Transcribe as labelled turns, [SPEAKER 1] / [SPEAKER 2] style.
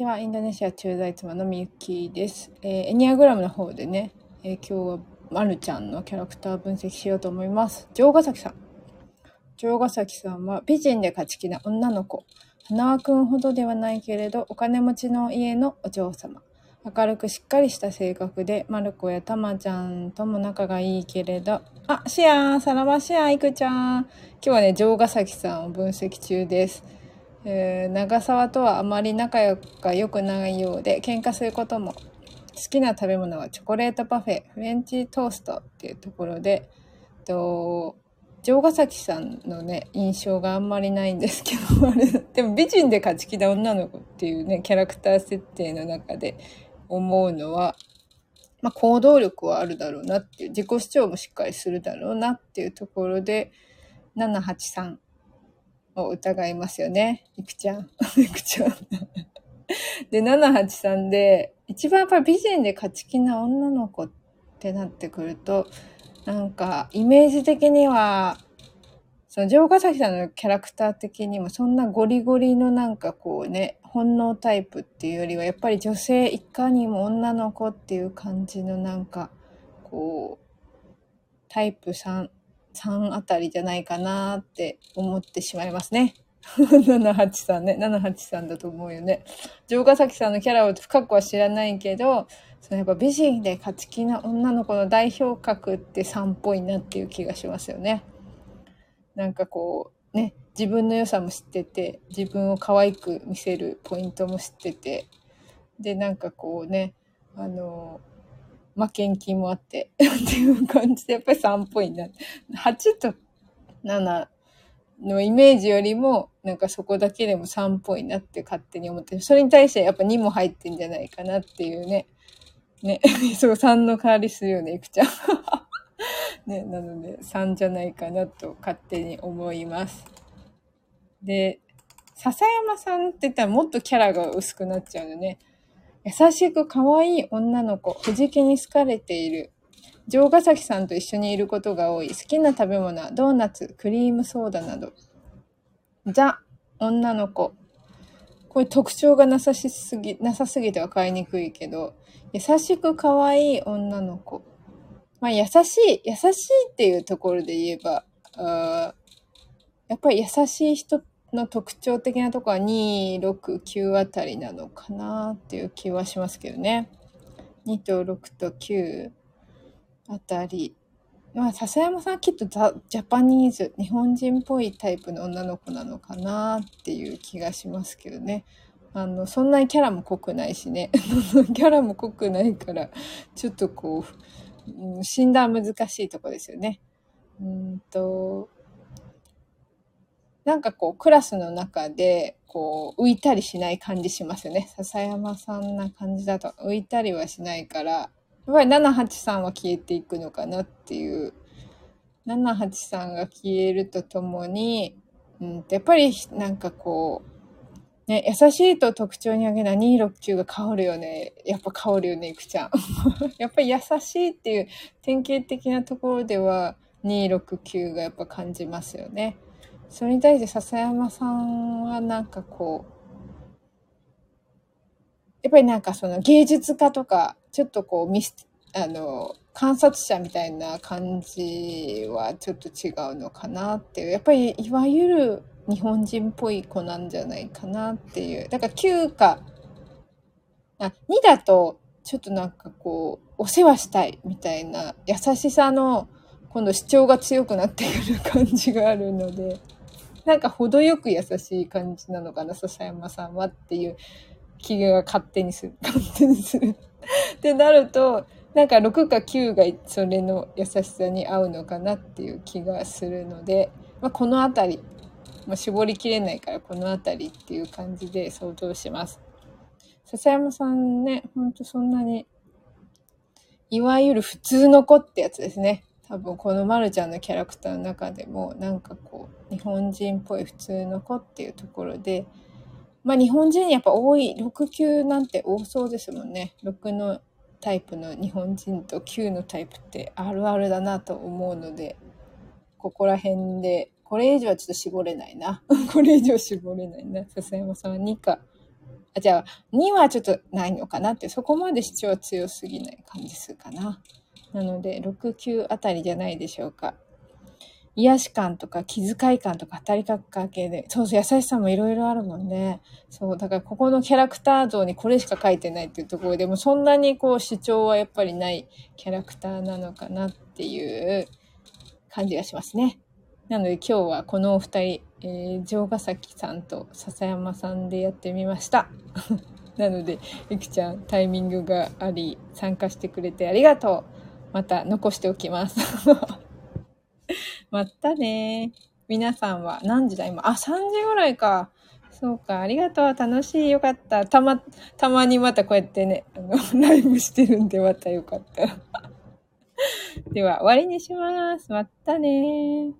[SPEAKER 1] ちは。インドネシア駐在妻のみゆきです。えー、エニアグラムの方でね、えー、今日はまるちゃんのキャラクター分析しようと思います。城ヶ崎さん。城ヶ崎さんは美人で勝ち気な女の子。花輪くんほどではないけれど、お金持ちの家のお嬢様。明るくしっかりした性格で、まる子やたまちゃんとも仲がいいけれど、あ、シアー、さらばシアー、いくちゃん。今日はね、城ヶ崎さんを分析中です。長沢とはあまり仲が良くないようで、喧嘩することも。好きな食べ物はチョコレートパフェ、フレンチトーストっていうところで、と城ヶ崎さんのね、印象があんまりないんですけど、でも美人で勝ち気な女の子っていうね、キャラクター設定の中で、思うのは、まあ、行動力はあるだろうなっていう、自己主張もしっかりするだろうなっていうところで、783を疑いますよね。いくちゃん。いくちゃん。で、783で、一番やっぱり美人で勝ち気な女の子ってなってくると、なんか、イメージ的には、その城ヶ崎さんのキャラクター的にもそんなゴリゴリのなんかこうね、本能タイプっていうよりはやっぱり女性いかにも女の子っていう感じのなんかこうタイプ3、3あたりじゃないかなって思ってしまいますね。783ね。783だと思うよね。城ヶ崎さんのキャラを深くは知らないけど、そのやっぱ美人で勝ち気な女の子の代表格って3っぽいなっていう気がしますよね。なんかこうね自分の良さも知ってて自分を可愛く見せるポイントも知っててでなんかこうねあの負けん気もあってっていう感じでやっぱり3っぽいな8と7のイメージよりもなんかそこだけでも3っぽいなって勝手に思ってそれに対してやっぱ2も入ってんじゃないかなっていうねねそう3の代わりするよねいくちゃんね、なので3じゃないかなと勝手に思います。で、笹山さんって言ったらもっとキャラが薄くなっちゃうのね。優しく可愛い女の子、藤木に好かれている。城ヶ崎さんと一緒にいることが多い。好きな食べ物はドーナツ、クリームソーダなど。ザ、女の子。これ特徴がなさしすぎ、なさすぎて分かりにくいけど、優しく可愛い女の子。まあ優しい、優しいっていうところで言えば、あやっぱり優しい人の特徴的なところは2、6、9あたりなのかなっていう気はしますけどね。2と6と9あたり。まあ、笹山さんはきっとザ・ジャパニーズ、日本人っぽいタイプの女の子なのかなっていう気がしますけどね。あの、そんなにキャラも濃くないしね。キャラも濃くないから、ちょっとこう、うん、診断難しいとこですよね。うんと、なんかこう、クラスの中で、こう、浮いたりしない感じしますよね。笹山さんな感じだと浮いたりはしないから、やっぱり783は消えていくのかなっていう。783が消えるとともに、うん、やっぱりなんかこう、ね、優しいと特徴に挙げな269が香るよね。やっぱ香るよね、いくちゃん。やっぱり優しいっていう典型的なところでは269がやっぱ感じますよね。それに対して笹山さんはなんかこう、やっぱりなんかその芸術家とか、ちょっとこうミス、あの、観察者みたいな感じはちょっと違うのかなっていう。やっぱりいわゆる日本人っぽい子なんじゃないかなっていう。だから9か、あ、2だと、ちょっとなんかこう、お世話したいみたいな優しさの、今度主張が強くなってくる感じがあるので、なんか程よく優しい感じなのかな、笹山さんはっていう気が勝手にする。勝手にする。ってなると、なんか6か9がそれの優しさに合うのかなっていう気がするので、まあ、このあたりまあ、絞りきれないからこの辺りっていう感じで想像します。笹山さんね、ほんとそんなに、いわゆる普通の子ってやつですね。多分このまるちゃんのキャラクターの中でもなんかこう日本人っぽい普通の子っていうところでまあ日本人やっぱ多い6級なんて多そうですもんね6のタイプの日本人と9のタイプってあるあるだなと思うのでここら辺でこれ以上はちょっと絞れないな。これ以上絞れないな。笹山さんは2かあ、じゃあ、2はちょっとないのかなって、そこまで主張強すぎない感じするかな。なので、6、9あたりじゃないでしょうか。癒し感とか気遣い感とか働きかけで、そうそう、優しさもいろいろあるもんね。そう、だからここのキャラクター像にこれしか書いてないっていうところでも、そんなにこう主張はやっぱりないキャラクターなのかなっていう感じがしますね。なので今日はこのお二人、えー、城ヶ崎さんと笹山さんでやってみました。なので、ゆきちゃんタイミングがあり、参加してくれてありがとう。また残しておきます。またね。皆さんは何時だ？今。あ、3時ぐらいか。そうか。ありがとう。楽しい。よかった。たま、たまにまたこうやってね、あの、ライブしてるんでまたよかった。では、終わりにします。またね